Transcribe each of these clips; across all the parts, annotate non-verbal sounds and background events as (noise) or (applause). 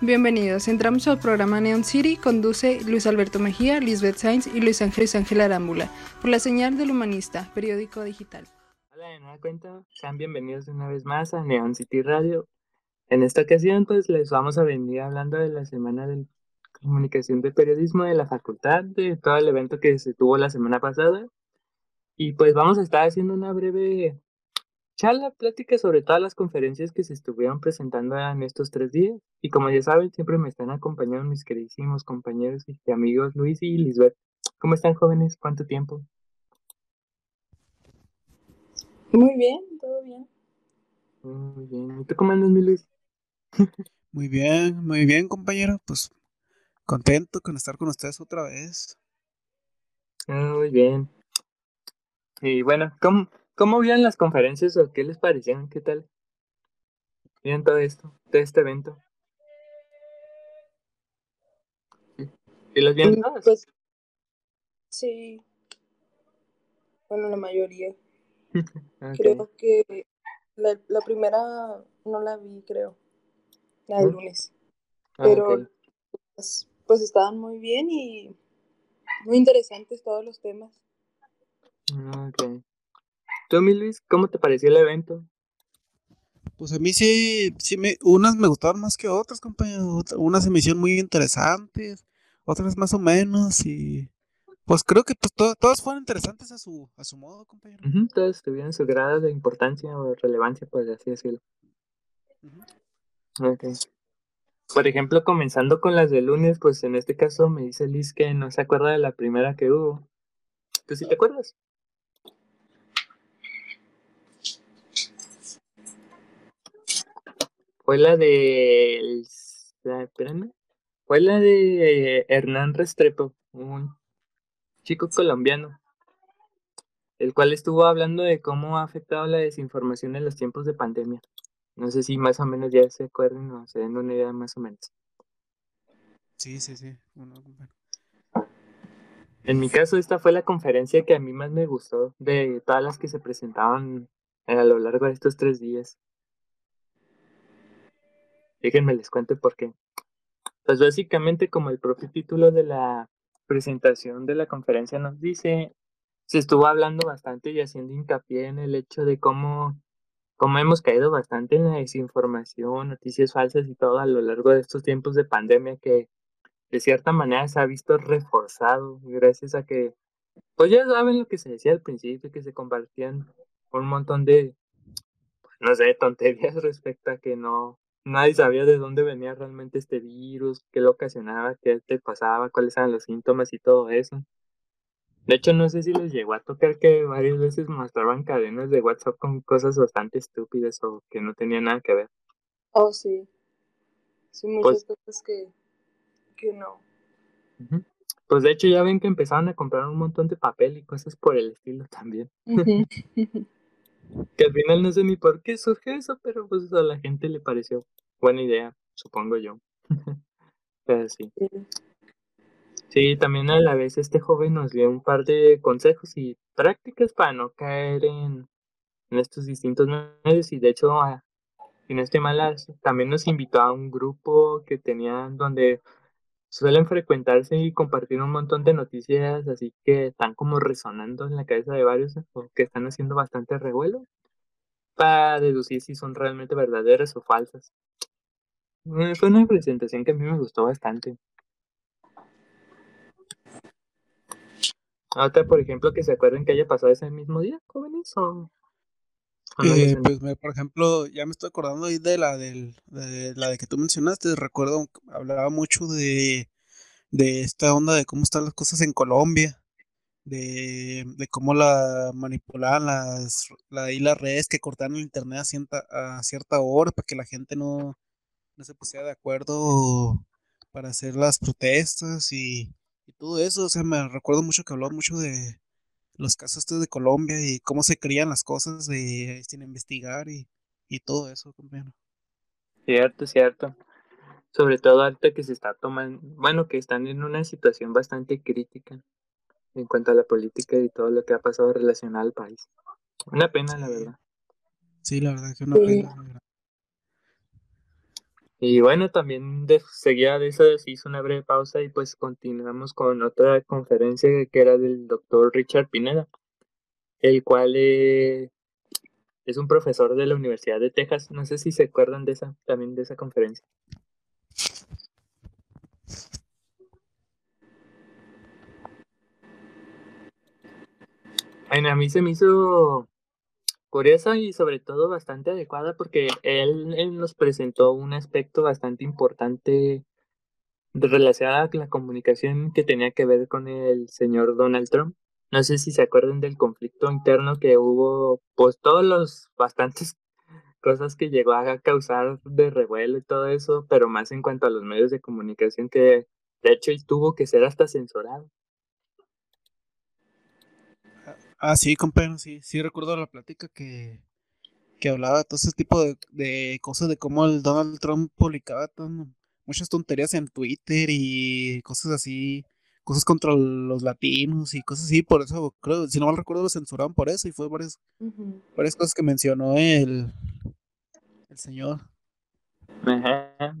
Bienvenidos, entramos al programa Neon City, conduce Luis Alberto Mejía, Lisbeth Sainz y Luis Ángel Ángel Arámbula, por la señal del humanista, periódico digital. Hola de nueva cuenta, sean bienvenidos una vez más a Neon City Radio. En esta ocasión pues les vamos a venir hablando de la semana de comunicación de periodismo de la facultad, de todo el evento que se tuvo la semana pasada. Y pues vamos a estar haciendo una breve charla, plática sobre todas las conferencias que se estuvieron presentando en estos tres días. Y como ya saben, siempre me están acompañando mis queridísimos compañeros y amigos Luis y Lisbeth. ¿Cómo están jóvenes? ¿Cuánto tiempo? Muy bien, todo bien. Muy bien. ¿Y tú cómo andas, mi Luis? (laughs) muy bien, muy bien, compañero. Pues contento con estar con ustedes otra vez. Muy bien. Y bueno, ¿cómo, ¿Cómo vieron las conferencias o qué les parecieron? ¿Qué tal? ¿Vieron todo esto, todo este evento? ¿Y los vieron mm, todos? Pues, sí. Bueno, la mayoría. (laughs) Creo que la, la, primera no la vi, creo. La del lunes. Ah, Pero pues, pues, estaban muy bien y muy interesantes todos los temas. Ah, ok. ¿Tú, mi Luis, cómo te pareció el evento? Pues a mí sí, sí me, unas me gustaron más que otras, compañero. Unas se me hicieron muy interesantes, otras más o menos, y pues creo que pues todas fueron interesantes a su, a su modo, compañero. todas tuvieron su grado de importancia o relevancia, por así decirlo. Por ejemplo, comenzando con las de lunes, pues en este caso me dice Liz que no se acuerda de la primera que hubo. ¿Tú sí te acuerdas? Fue la de. Espérame. Fue la de Hernán Restrepo, un chico colombiano, el cual estuvo hablando de cómo ha afectado la desinformación en los tiempos de pandemia. No sé si más o menos ya se acuerdan o se den una idea más o menos. Sí, sí, sí. En mi caso, esta fue la conferencia que a mí más me gustó de todas las que se presentaban a lo largo de estos tres días. Déjenme les cuente por qué. Pues básicamente como el propio título de la presentación de la conferencia nos dice, se estuvo hablando bastante y haciendo hincapié en el hecho de cómo, cómo hemos caído bastante en la desinformación, noticias falsas y todo a lo largo de estos tiempos de pandemia que de cierta manera se ha visto reforzado gracias a que, pues ya saben lo que se decía al principio, que se compartían un montón de, pues, no sé, tonterías (laughs) respecto a que no, nadie sabía de dónde venía realmente este virus, qué lo ocasionaba, qué te pasaba, cuáles eran los síntomas y todo eso. De hecho, no sé si les llegó a tocar que varias veces mostraban cadenas de WhatsApp con cosas bastante estúpidas o que no tenían nada que ver. Oh, sí. Sí, muchas pues cosas que, que no. Pues de hecho ya ven que empezaron a comprar un montón de papel y cosas por el estilo también. (laughs) Que al final no sé ni por qué surge eso, pero pues a la gente le pareció buena idea, supongo yo. (laughs) pero sí. Sí, también a la vez este joven nos dio un par de consejos y prácticas para no caer en, en estos distintos medios y de hecho, si no estoy mal, también nos invitó a un grupo que tenían donde suelen frecuentarse y compartir un montón de noticias así que están como resonando en la cabeza de varios o que están haciendo bastante revuelo para deducir si son realmente verdaderas o falsas. Eh, fue una presentación que a mí me gustó bastante. Otra, por ejemplo, que se acuerden que haya pasado ese mismo día, jóvenes, o... Eh, pues, por ejemplo, ya me estoy acordando ahí de la del, de la de que tú mencionaste. Recuerdo, hablaba mucho de, de esta onda de cómo están las cosas en Colombia, de, de cómo la manipulaban las, la, y las redes que cortaban el internet a cierta, a cierta hora para que la gente no, no se pusiera de acuerdo para hacer las protestas y, y todo eso. O sea, me recuerdo mucho que hablaba mucho de, los casos de Colombia y cómo se crían las cosas de sin investigar y, y todo eso, compañero. Cierto, cierto. Sobre todo ahorita que se está tomando, bueno, que están en una situación bastante crítica en cuanto a la política y todo lo que ha pasado relacionado al país. Una pena, la verdad. Sí, la verdad que una pena. Y bueno, también de, de eso se hizo una breve pausa y pues continuamos con otra conferencia que era del doctor Richard Pineda, el cual eh, es un profesor de la Universidad de Texas. No sé si se acuerdan de esa, también de esa conferencia. a mí se me hizo curiosa y sobre todo bastante adecuada porque él, nos presentó un aspecto bastante importante relacionado a la comunicación que tenía que ver con el señor Donald Trump. No sé si se acuerdan del conflicto interno que hubo, pues todos los bastantes cosas que llegó a causar de revuelo y todo eso, pero más en cuanto a los medios de comunicación que de hecho tuvo que ser hasta censurado. Ah, sí, compañero, sí, sí recuerdo la plática que, que hablaba de todo ese tipo de, cosas, de cómo el Donald Trump publicaba muchas tonterías en Twitter y cosas así, cosas contra los latinos y cosas así, por eso creo, si no mal recuerdo lo censuraron por eso y fue varias, varias cosas que mencionó el, el señor.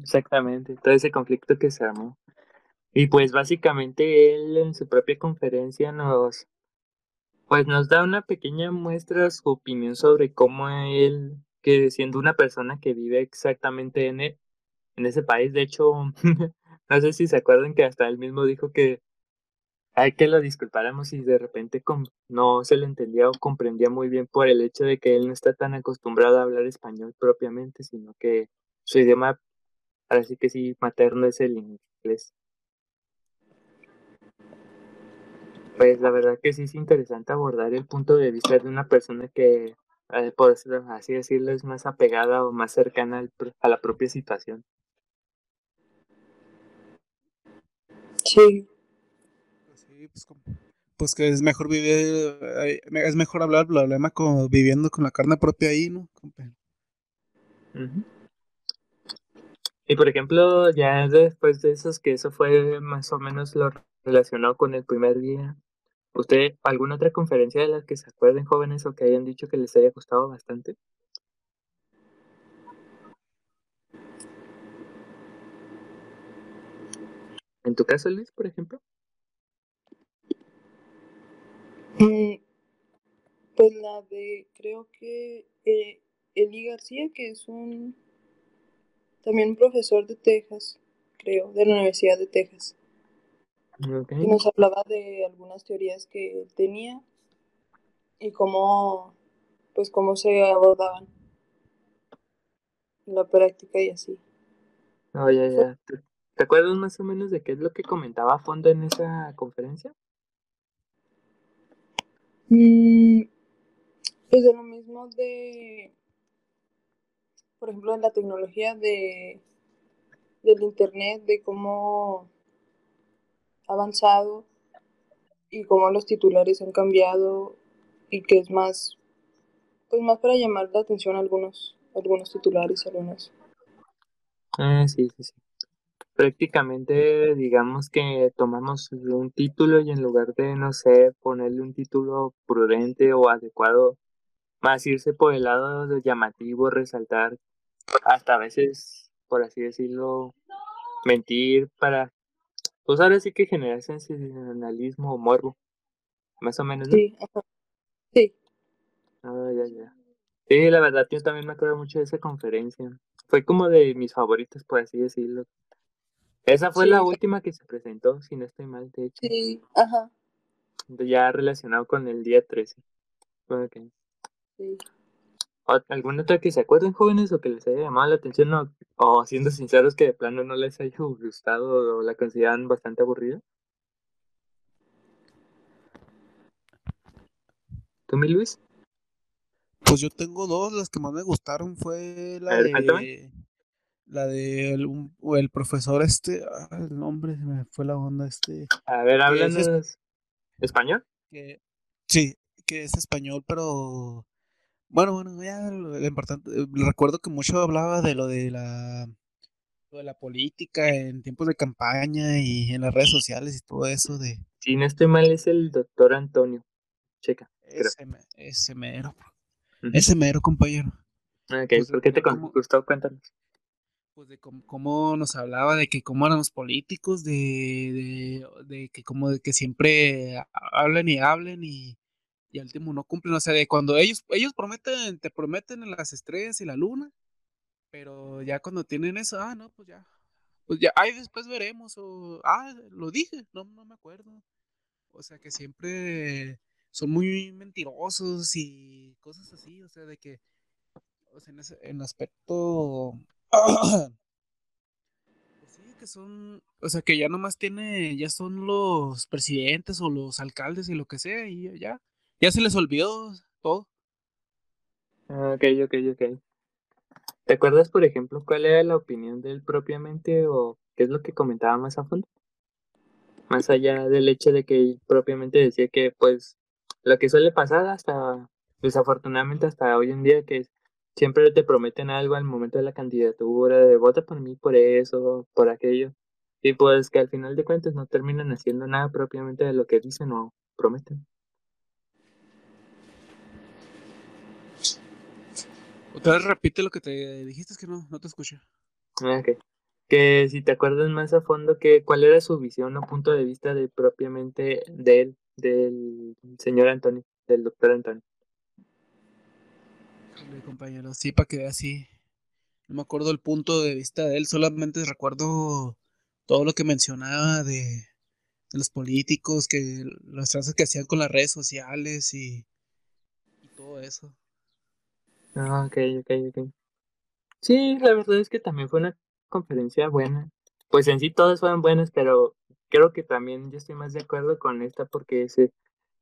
exactamente, todo ese conflicto que se armó. Y pues básicamente él en su propia conferencia nos, pues nos da una pequeña muestra su opinión sobre cómo él, que siendo una persona que vive exactamente en, e, en ese país, de hecho, (laughs) no sé si se acuerdan que hasta él mismo dijo que hay que lo disculpáramos si de repente no se lo entendía o comprendía muy bien por el hecho de que él no está tan acostumbrado a hablar español propiamente, sino que su idioma, ahora sí que sí, materno es el inglés. Pues la verdad que sí es interesante abordar el punto de vista de una persona que, eh, por así decirlo, es más apegada o más cercana a la propia situación. Sí. Pues, pues, que es mejor vivir, eh, es mejor hablar el problema como viviendo con la carne propia ahí, ¿no? Y por ejemplo, ya después de esos, que eso fue más o menos lo relacionado con el primer día, ¿Usted alguna otra conferencia de las que se acuerden jóvenes o que hayan dicho que les haya gustado bastante? ¿En tu caso, Luis, por ejemplo? Mm, pues la de, creo que eh, Eli García, que es un también un profesor de Texas, creo, de la Universidad de Texas. Y nos hablaba de algunas teorías que tenía y cómo, pues cómo se abordaban en la práctica y así. Oh, ya, ya. ¿Te, acuerdas más o menos de qué es lo que comentaba a fondo en esa conferencia? Mm, pues de lo mismo de, por ejemplo, en la tecnología de del internet, de cómo avanzado y cómo los titulares han cambiado y que es más, pues más para llamar la atención a algunos, algunos titulares, algunos. Ah, sí, sí, sí. Prácticamente, digamos que tomamos un título y en lugar de, no sé, ponerle un título prudente o adecuado, más irse por el lado de llamativo, resaltar, hasta a veces, por así decirlo, mentir para pues ahora sí que genera sensacionalismo o morbo. Más o menos, ¿no? Sí, sí. Ah, ya, ya. Sí, la verdad, yo también me acuerdo mucho de esa conferencia. Fue como de mis favoritos, por así decirlo. Esa fue la última que se presentó, si no estoy mal, de hecho. Sí, ajá. Ya relacionado con el día 13. Okay. Sí. ¿Alguna otra que se acuerden, jóvenes, o que les haya llamado la atención, o, siendo sinceros que de plano no les haya gustado o la consideran bastante aburrida? ¿Tú, mi Luis? Pues yo tengo dos, las que más me gustaron fue la de... La de el, profesor este, ah, el nombre se me fue la onda este. A ver, ¿hablan español? Que, sí, que es español, pero bueno, bueno, ya lo, importante, eh, recuerdo que mucho hablaba de lo de la de la política en tiempos de campaña y en las redes sociales y todo eso de si no estoy mal es el doctor Antonio checa ese, ese mero ese mero compañero. Ok, pues, ¿por qué te gustó? cuéntanos. Pues de cómo, nos hablaba de que cómo eran los políticos, de, de, que como de que siempre hablen y hablen y, y al último no cumplen, o sea, de cuando ellos, ellos prometen, te prometen en las estrellas y la luna, pero ya cuando tienen eso, ah, no, pues ya, pues ya, ahí después veremos, o, ah, lo dije, no, no me acuerdo, o sea, que siempre son muy mentirosos y cosas así, o sea, de que, o en, ese, en aspecto (clears throat) pues que son, o sea, que ya nomás tiene, ya son los presidentes o los alcaldes y lo que sea, y ya, ya se les olvidó todo. Ah, ok, ok, ok. ¿Te acuerdas, por ejemplo, cuál era la opinión de él propiamente o qué es lo que comentaba más a fondo? Más allá del hecho de que él propiamente decía que, pues, lo que suele pasar hasta, desafortunadamente hasta hoy en día, que es siempre te prometen algo al momento de la candidatura, de vota por mí por eso, por aquello. Y pues que al final de cuentas no terminan haciendo nada propiamente de lo que dicen o prometen. Otra vez repite lo que te dijiste, es que no, no te escuché. Ah, que si te acuerdas más a fondo, que cuál era su visión o punto de vista de propiamente de él, del señor Antonio, del doctor Antonio compañero, sí, para que vea así. No me acuerdo el punto de vista de él, solamente recuerdo todo lo que mencionaba de, los políticos, que las trazas que hacían con las redes sociales y, todo eso. Ah, ok, ok, ok. Sí, la verdad es que también fue una conferencia buena. Pues en sí todas fueron buenas, pero creo que también yo estoy más de acuerdo con esta porque se,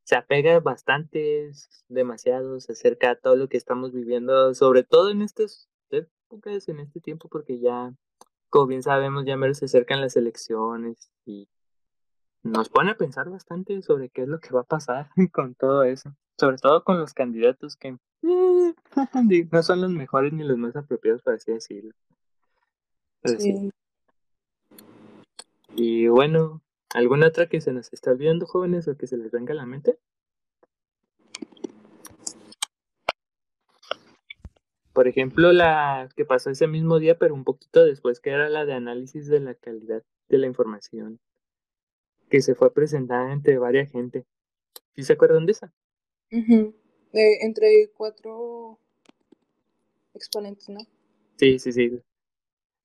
se apega bastante, demasiado, se acerca a todo lo que estamos viviendo, sobre todo en estas épocas, en este tiempo, porque ya, como bien sabemos, ya menos se acercan las elecciones y nos pone a pensar bastante sobre qué es lo que va a pasar (laughs) con todo eso, sobre todo con los candidatos que eh, (laughs) no son los mejores ni los más apropiados, para así decirlo. Y bueno, ¿Alguna otra que se nos está olvidando, jóvenes, o que se les venga a la mente? Por ejemplo, la que pasó ese mismo día, pero un poquito después, que era la de análisis de la calidad de la información, que se fue presentada entre varias gente. ¿Sí se acuerdan de esa? entre cuatro exponentes, ¿no? Sí, sí, sí.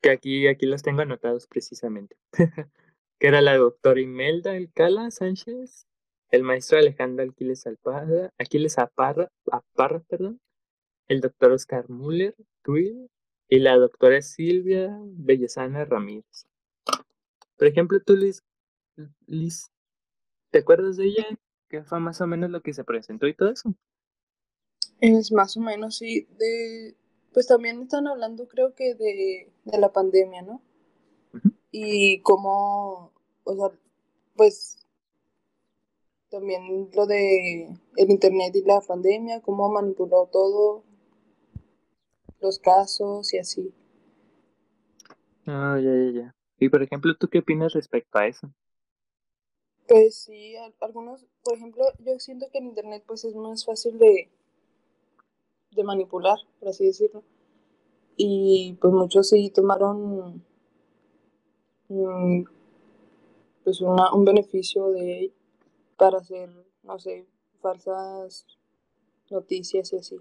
Que aquí, aquí los tengo anotados precisamente. (laughs) que era la doctora Imelda Alcala Sánchez, el maestro Alejandro Aquiles Alparra, Aquiles Aparra, Aparra, perdón, el doctor Oscar Müller, Twill, y la doctora Silvia Bellezana Ramírez. Por ejemplo, tú, Liz, Liz, ¿te acuerdas de ella? ¿Qué fue más o menos lo que se presentó y todo eso? Es más o menos, sí. De, pues también están hablando, creo que de, de la pandemia, ¿no? y cómo, o sea, pues también lo de el internet y la pandemia, cómo manipuló todo, los casos y así. Ah, ya, ya, ya. Y por ejemplo, ¿tú qué opinas respecto a eso? Pues sí, algunos, por ejemplo, yo siento que el internet pues es más fácil de, de manipular, por así decirlo. Y pues muchos sí tomaron pues un beneficio de para hacer, no sé, falsas noticias y así.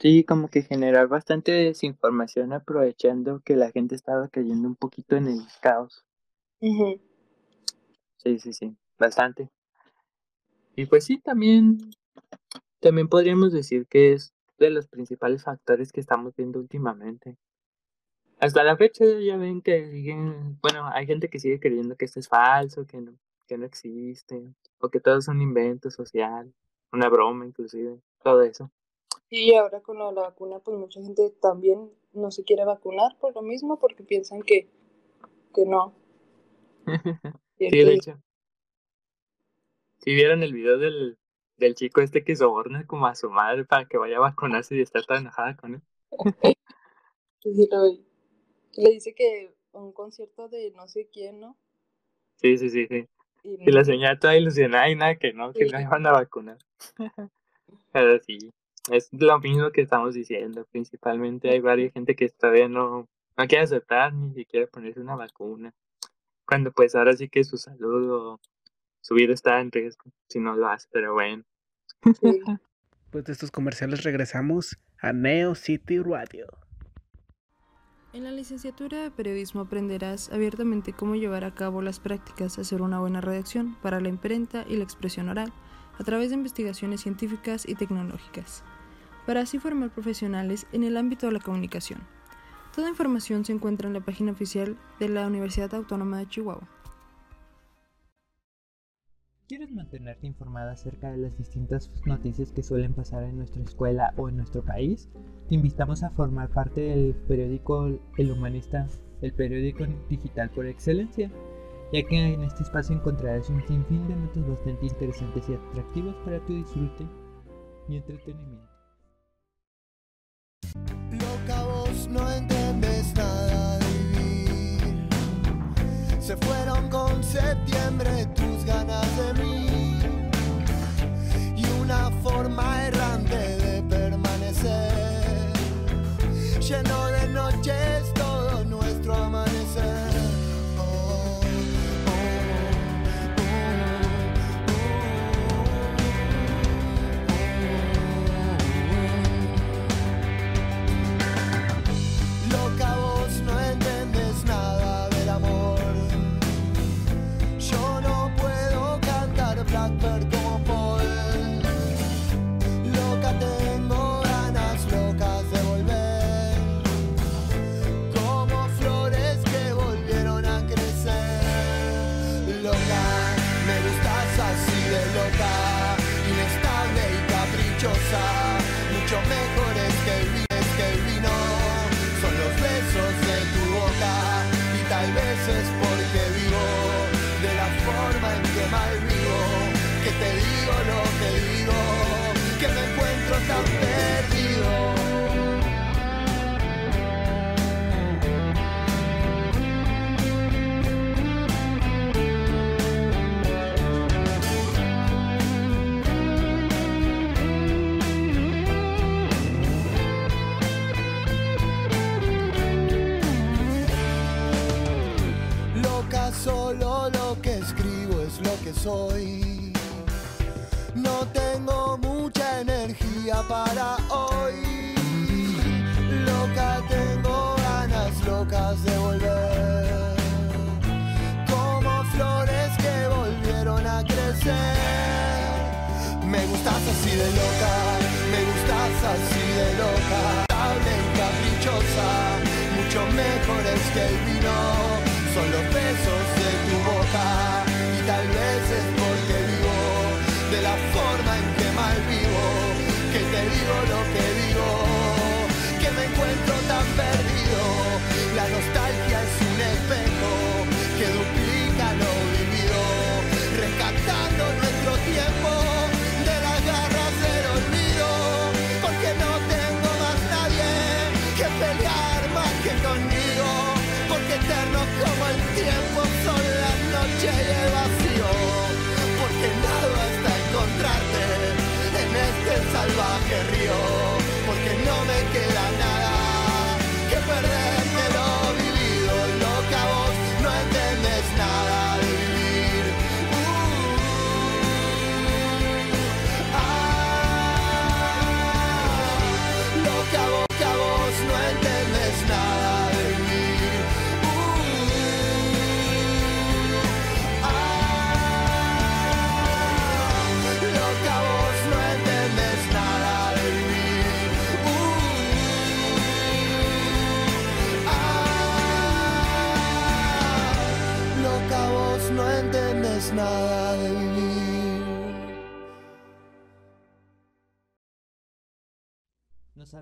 Sí, como que generar bastante desinformación aprovechando que la gente estaba cayendo un poquito en el caos. Sí, sí, sí, bastante. Y pues sí, también, también podríamos decir que es de los principales factores que estamos viendo últimamente. Hasta la fecha ya ven que siguen, bueno, hay gente que sigue creyendo que esto es falso, que no, que no existe, o que todo es un invento social, una broma inclusive, todo eso. Y ahora con la vacuna, pues mucha gente también no se quiere vacunar por lo mismo, porque piensan que, que no. (laughs) sí, de hecho. Si vieron el video del, del chico este que soborna como a su madre para que vaya a vacunarse y está tan enojada con él. (laughs) sí, lo vi. Le dice que un concierto de no sé quién, ¿no? Sí, sí, sí, sí. Y, la señora toda ilusionada y nada, que no, que no iban a vacunar. (laughs) Pero sí, es lo mismo que estamos diciendo. Principalmente hay varias gente que todavía no, no quiere aceptar ni siquiera ponerse una vacuna. Cuando pues ahora sí que su salud o su vida está en riesgo si no lo hace, pero bueno. (laughs) Pues de estos comerciales regresamos a Neo City Radio. En la licenciatura de periodismo aprenderás abiertamente cómo llevar a cabo las prácticas de hacer una buena redacción para la imprenta y la expresión oral a través de investigaciones científicas y tecnológicas, para así formar profesionales en el ámbito de la comunicación. Toda información se encuentra en la página oficial de la Universidad Autónoma de Chihuahua. ¿Quieres mantenerte informada acerca de las distintas noticias que suelen pasar en nuestra escuela o en nuestro país? Te invitamos a formar parte del periódico El Humanista, el periódico digital por excelencia, ya que en este espacio encontrarás un sinfín de notas bastante interesantes y atractivas para tu disfrute y entretenimiento. Loca vos no Se fueron con septiembre tus ganas de mí. Y una forma errante de permanecer, lleno de No tengo mucha energía para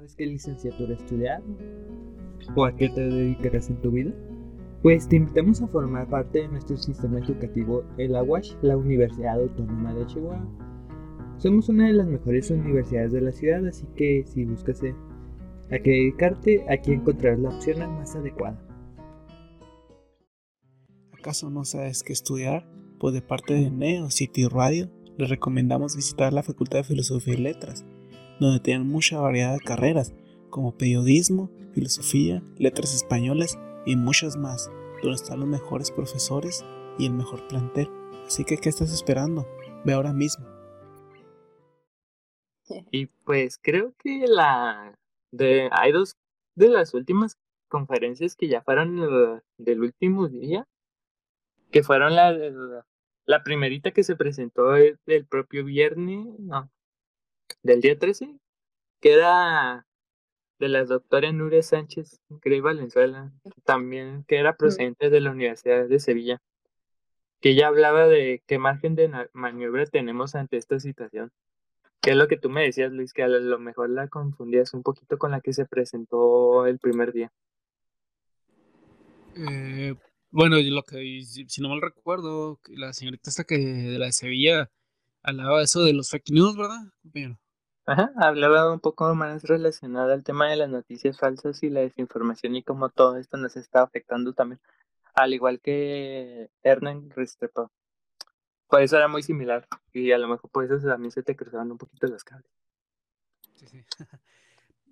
sabes qué licenciatura estudiar? ¿O a qué te dedicarás en tu vida? Pues te invitamos a formar parte de nuestro sistema educativo, el AWASH, la Universidad Autónoma de Chihuahua. Somos una de las mejores universidades de la ciudad, así que si buscas eh, a qué dedicarte, aquí encontrarás la opción más adecuada. ¿Acaso no sabes qué estudiar? Pues de parte de Neo City Radio, les recomendamos visitar la Facultad de Filosofía y Letras, donde tienen mucha variedad de carreras, como periodismo, filosofía, letras españolas y muchas más, donde están los mejores profesores y el mejor plantel. Así que, ¿qué estás esperando? Ve ahora mismo. (laughs) Y pues creo que la de hay dos de las últimas conferencias que ya fueron del último día, que fueron la, la primerita que se presentó el, propio viernes, no, del día 13, que era de la doctora Nuria Sánchez Grey Valenzuela, también que era procedente de la Universidad de Sevilla, que ella hablaba de qué margen de maniobra tenemos ante esta situación. Que es lo que tú me decías, Luis, que a lo mejor la confundías un poquito con la que se presentó el primer día. Eh, bueno, lo que, si, no mal recuerdo, la señorita esta que de la de Sevilla hablaba de eso de los fake news, ¿verdad, Ajá, hablaba un poco más relacionada al tema de las noticias falsas y la desinformación y cómo todo esto nos está afectando también, al igual que Hernán Restrepo. Por eso era muy similar y a lo mejor por eso también se te cruzaban un poquito los cables. Sí, sí. (laughs)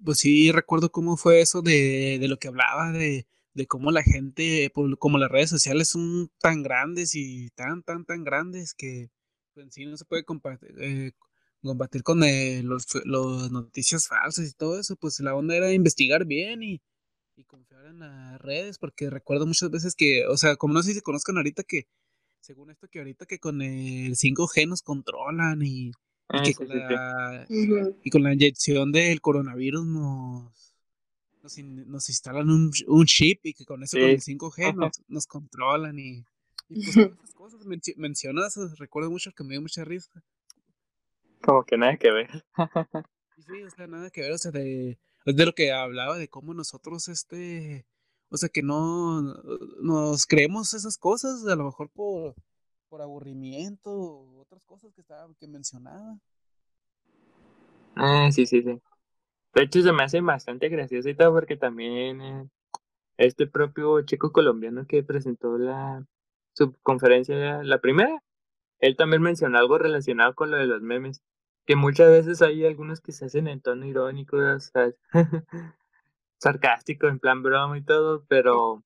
Pues sí, recuerdo cómo fue eso de, de lo que hablaba, de, de cómo la gente, como las redes sociales son tan grandes y tan, tan, tan grandes que pues, en sí no se puede compartir, eh, combatir con eh, los, noticias falsas y todo eso, pues la onda era investigar bien y, confiar en las redes, porque recuerdo muchas veces que, o sea, como no sé si conozcan ahorita que, según esto que ahorita que con el 5G nos controlan y, ah, que con la, y con la inyección del coronavirus nos, nos, instalan un, un, chip y que con eso, con el 5G nos, nos controlan y, pues (laughs) esas cosas mencionas, recuerdo mucho que me dio mucha risa. Como que nada que ver. (laughs) sí, o sea, nada que ver, o sea, de, de lo que hablaba, de cómo nosotros, este, o sea, que no nos creemos esas cosas, a lo mejor por, por aburrimiento, otras cosas que estaba, que mencionaba. Ah, sí, sí, sí. De hecho, se me hace bastante gracioso y todo porque también eh, este propio chico colombiano que presentó la su conferencia, la primera, él también mencionó algo relacionado con lo de los memes que muchas veces hay algunos que se hacen en tono irónico, (laughs) sarcástico, en plan broma y todo, pero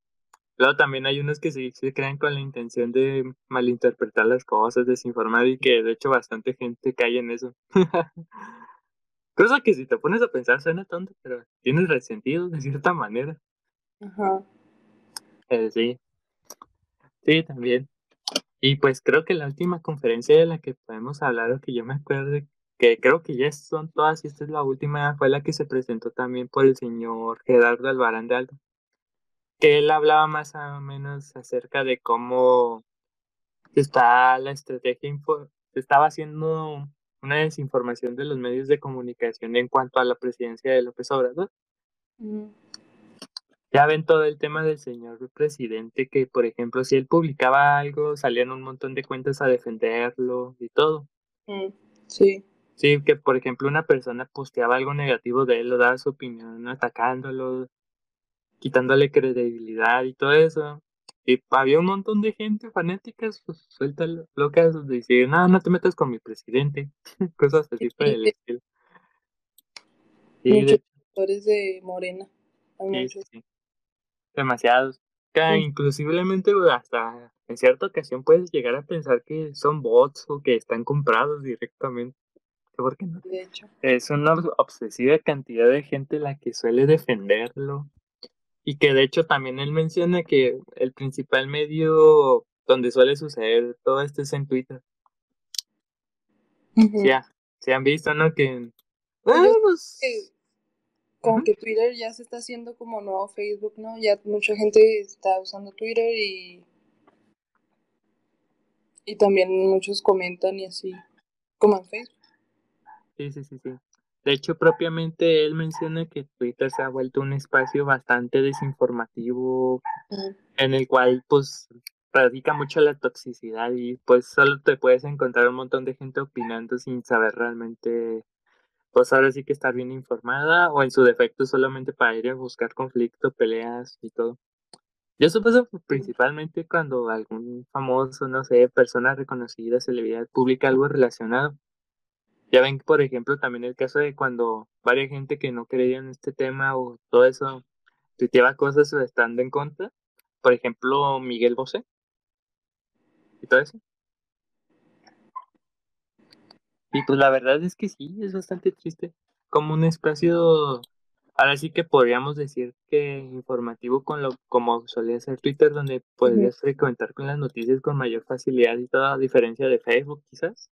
luego también hay unos que sí se crean con la intención de malinterpretar las cosas, desinformar y que de hecho bastante gente cae en eso. (laughs) Cosa que si te pones a pensar suena tonto, pero tiene resentido de cierta manera. Ajá. Eh, sí. Sí, también. Y pues creo que la última conferencia de la que podemos hablar o que yo me acuerdo que creo que ya son todas y esta es la última, fue la que se presentó también por el señor Gerardo Albarán de Aldo, que él hablaba más o menos acerca de cómo está la estrategia, estaba haciendo una desinformación de los medios de comunicación en cuanto a la presidencia de López Obrador. Ya ven todo el tema del señor presidente, que por ejemplo, si él publicaba algo, salían un montón de cuentas a defenderlo y todo. Sí. Sí, que por ejemplo una persona posteaba algo negativo de él o daba su opinión atacándolo, quitándole credibilidad y todo eso. Y había un montón de gente fanáticas, pues suelta locas, de decir, no, no te metas con mi presidente, (laughs) cosas así para el estilo. Muchos de... de Morena. Sí, sí, Demasiados. inclusivamente hasta en cierta ocasión puedes llegar a pensar que son bots o que están comprados directamente porque no. De hecho. Es una obsesiva cantidad de gente la que suele defenderlo. Y que de hecho también él menciona que el principal medio donde suele suceder todo esto es en Twitter. Ya, se han visto, ¿no? Que... Pues como que Twitter ya se está haciendo como nuevo Facebook, ¿no? Ya mucha gente está usando Twitter y... Y también muchos comentan y así, como en Facebook. Sí, sí, sí, sí. De hecho, propiamente él menciona que Twitter se ha vuelto un espacio bastante desinformativo, en el cual pues radica mucho la toxicidad y pues solo te puedes encontrar un montón de gente opinando sin saber realmente, pues ahora sí que estar bien informada o en su defecto solamente para ir a buscar conflicto, peleas y todo. Yo supongo principalmente cuando algún famoso, no sé, persona reconocida, celebridad, publica algo relacionado Ya ven, por ejemplo, también el caso de cuando varias gente que no creía en este tema o todo eso tuiteaba cosas estando en contra. Por ejemplo, Miguel Bosé. Y todo eso. Y pues la verdad es que sí, es bastante triste. Como un espacio, ahora sí que podríamos decir que informativo con lo como solía ser Twitter, donde podrías frecuentar con las noticias con mayor facilidad y toda, a diferencia de Facebook quizás.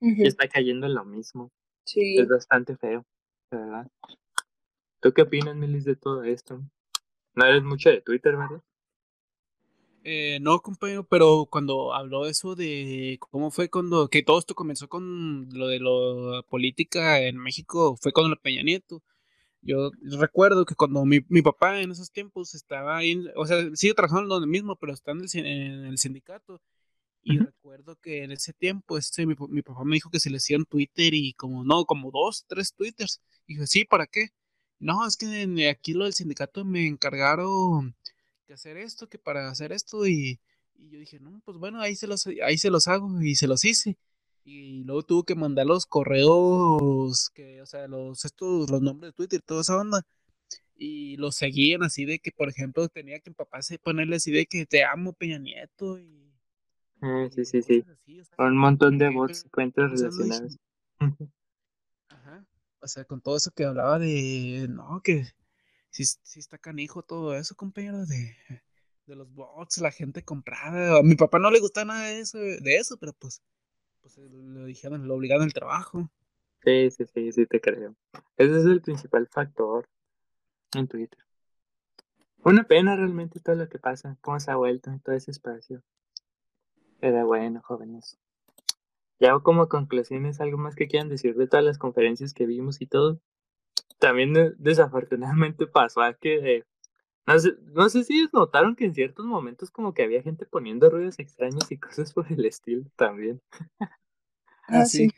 Y está cayendo en lo mismo. Sí. Es bastante feo, verdad. ¿Tú qué opinas, Melis, de todo esto? No eres mucho de Twitter, ¿verdad? Eh, no, compañero, pero cuando habló eso de cómo fue cuando que todo esto comenzó con lo de la política en México, fue con el Peña Nieto. Yo recuerdo que cuando mi, mi, papá en esos tiempos estaba ahí, o sea, sigue trabajando en lo mismo, pero está en el, en el sindicato. Y recuerdo que en ese tiempo este, mi, mi, papá me dijo que se le hacían Twitter y como, no, como dos, tres Twitters. Y dije, sí, ¿para qué? No, es que aquí lo del sindicato me encargaron que hacer esto, que para hacer esto y, y, yo dije, no, pues bueno, ahí se los, ahí se los hago y se los hice. Y luego tuve que mandar los correos, que, o sea, los, estos, los nombres de Twitter toda esa onda. Y los seguían así de que, por ejemplo, tenía que empaparse y ponerle así de que te amo, Peña Nieto. Y, ah, sí, sí, sí. Así, o sea, Un montón de bots cuentas relacionadas. (laughs) Ajá. O sea, con todo eso que hablaba de, no, que sí, sí está canijo todo eso, compañero, de, de los bots, la gente comprada. A mi papá no le gusta nada de eso, de eso pero pues, pues lo dijeron, lo obligaron al trabajo. Sí, sí, sí, sí te creo. Ese es el principal factor en Twitter. Una pena realmente todo lo que pasa, cómo se ha vuelto en todo ese espacio. Pero bueno, jóvenes. Ya como conclusiones, algo más que quieran decir de todas las conferencias que vimos y todo también desafortunadamente pasó a que no sé, no sé si ellos notaron que en ciertos momentos como que había gente poniendo ruidos extraños y cosas por el estilo también. Ah, (laughs) sí.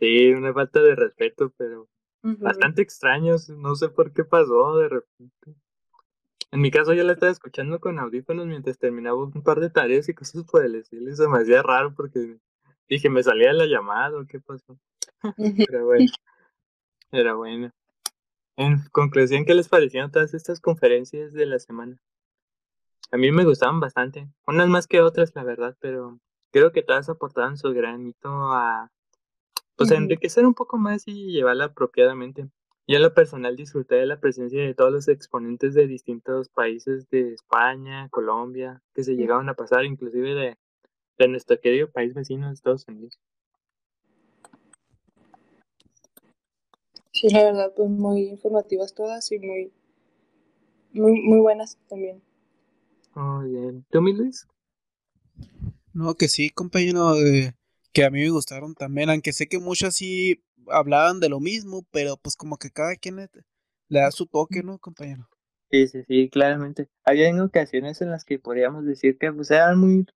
Sí, una falta de respeto, pero bastante extraños. No sé por qué pasó de repente. En mi caso yo la estaba escuchando con audífonos mientras terminaba un par de tareas y cosas por el estilo. Y se me hacía raro porque dije, me salía la llamada o qué pasó. (laughs) pero bueno. Era bueno. En conclusión, ¿qué les parecieron todas estas conferencias de la semana? A mí me gustaban bastante, unas más que otras, la verdad, pero creo que todas aportaban su granito a, pues, a enriquecer un poco más y llevarla apropiadamente. Yo en lo personal disfruté de la presencia de todos los exponentes de distintos países de España, Colombia, que se llegaban a pasar, inclusive de, de nuestro querido país vecino de Estados Unidos. Sí, la verdad, pues muy informativas todas y muy, muy, muy buenas también. Muy bien. ¿Tú, mi Luis? No, que sí, compañero, eh, que a mí me gustaron también, aunque sé que muchas sí hablaban de lo mismo, pero pues como que cada quien le, da su toque, ¿no, compañero? Sí, sí, sí, claramente. Había ocasiones en las que podríamos decir que pues eran muy,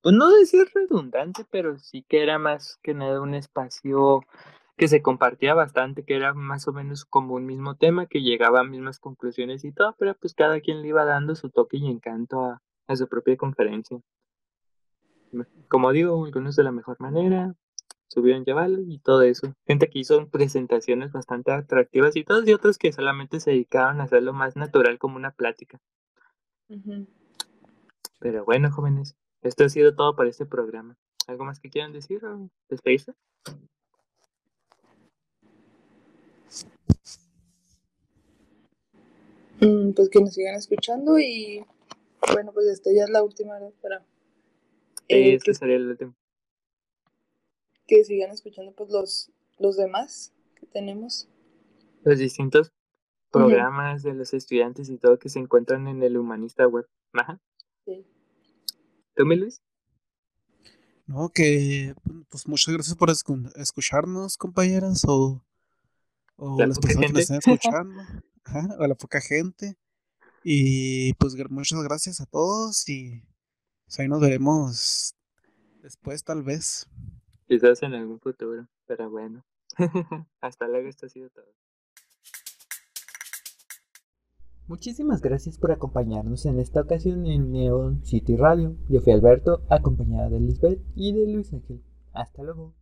pues no decir redundante, pero sí que era más que nada un espacio que se compartía bastante, que era más o menos como un mismo tema, que llegaba a mismas conclusiones y todo, pero pues cada quien le iba dando su toque y encanto a, su propia conferencia. Como digo, algunos de la mejor manera, subieron llevarlo y todo eso. Gente que hizo presentaciones bastante atractivas y todos y otros que solamente se dedicaban a hacerlo más natural como una plática. Pero bueno, jóvenes, esto ha sido todo para este programa. ¿Algo más que quieran decir o despedirse? Pues que nos sigan escuchando y bueno, pues esta ya es la última vez para... Eh, este sería el último. Que sigan escuchando pues los, los demás que tenemos. Los distintos programas de los estudiantes y todo que se encuentran en el Humanista Web. Ajá. Sí. ¿Tú, mi Luis? No, que pues muchas gracias por escucharnos, compañeras, o o las personas que nos están escuchando, (laughs) o la poca gente. Y pues muchas gracias a todos y pues, ahí nos veremos después tal vez. Quizás en algún futuro, pero bueno. (laughs) Hasta luego, esto ha sido todo. Muchísimas gracias por acompañarnos en esta ocasión en Neon City Radio. Yo fui Alberto, acompañada de Lisbeth y de Luis Ángel. Hasta luego.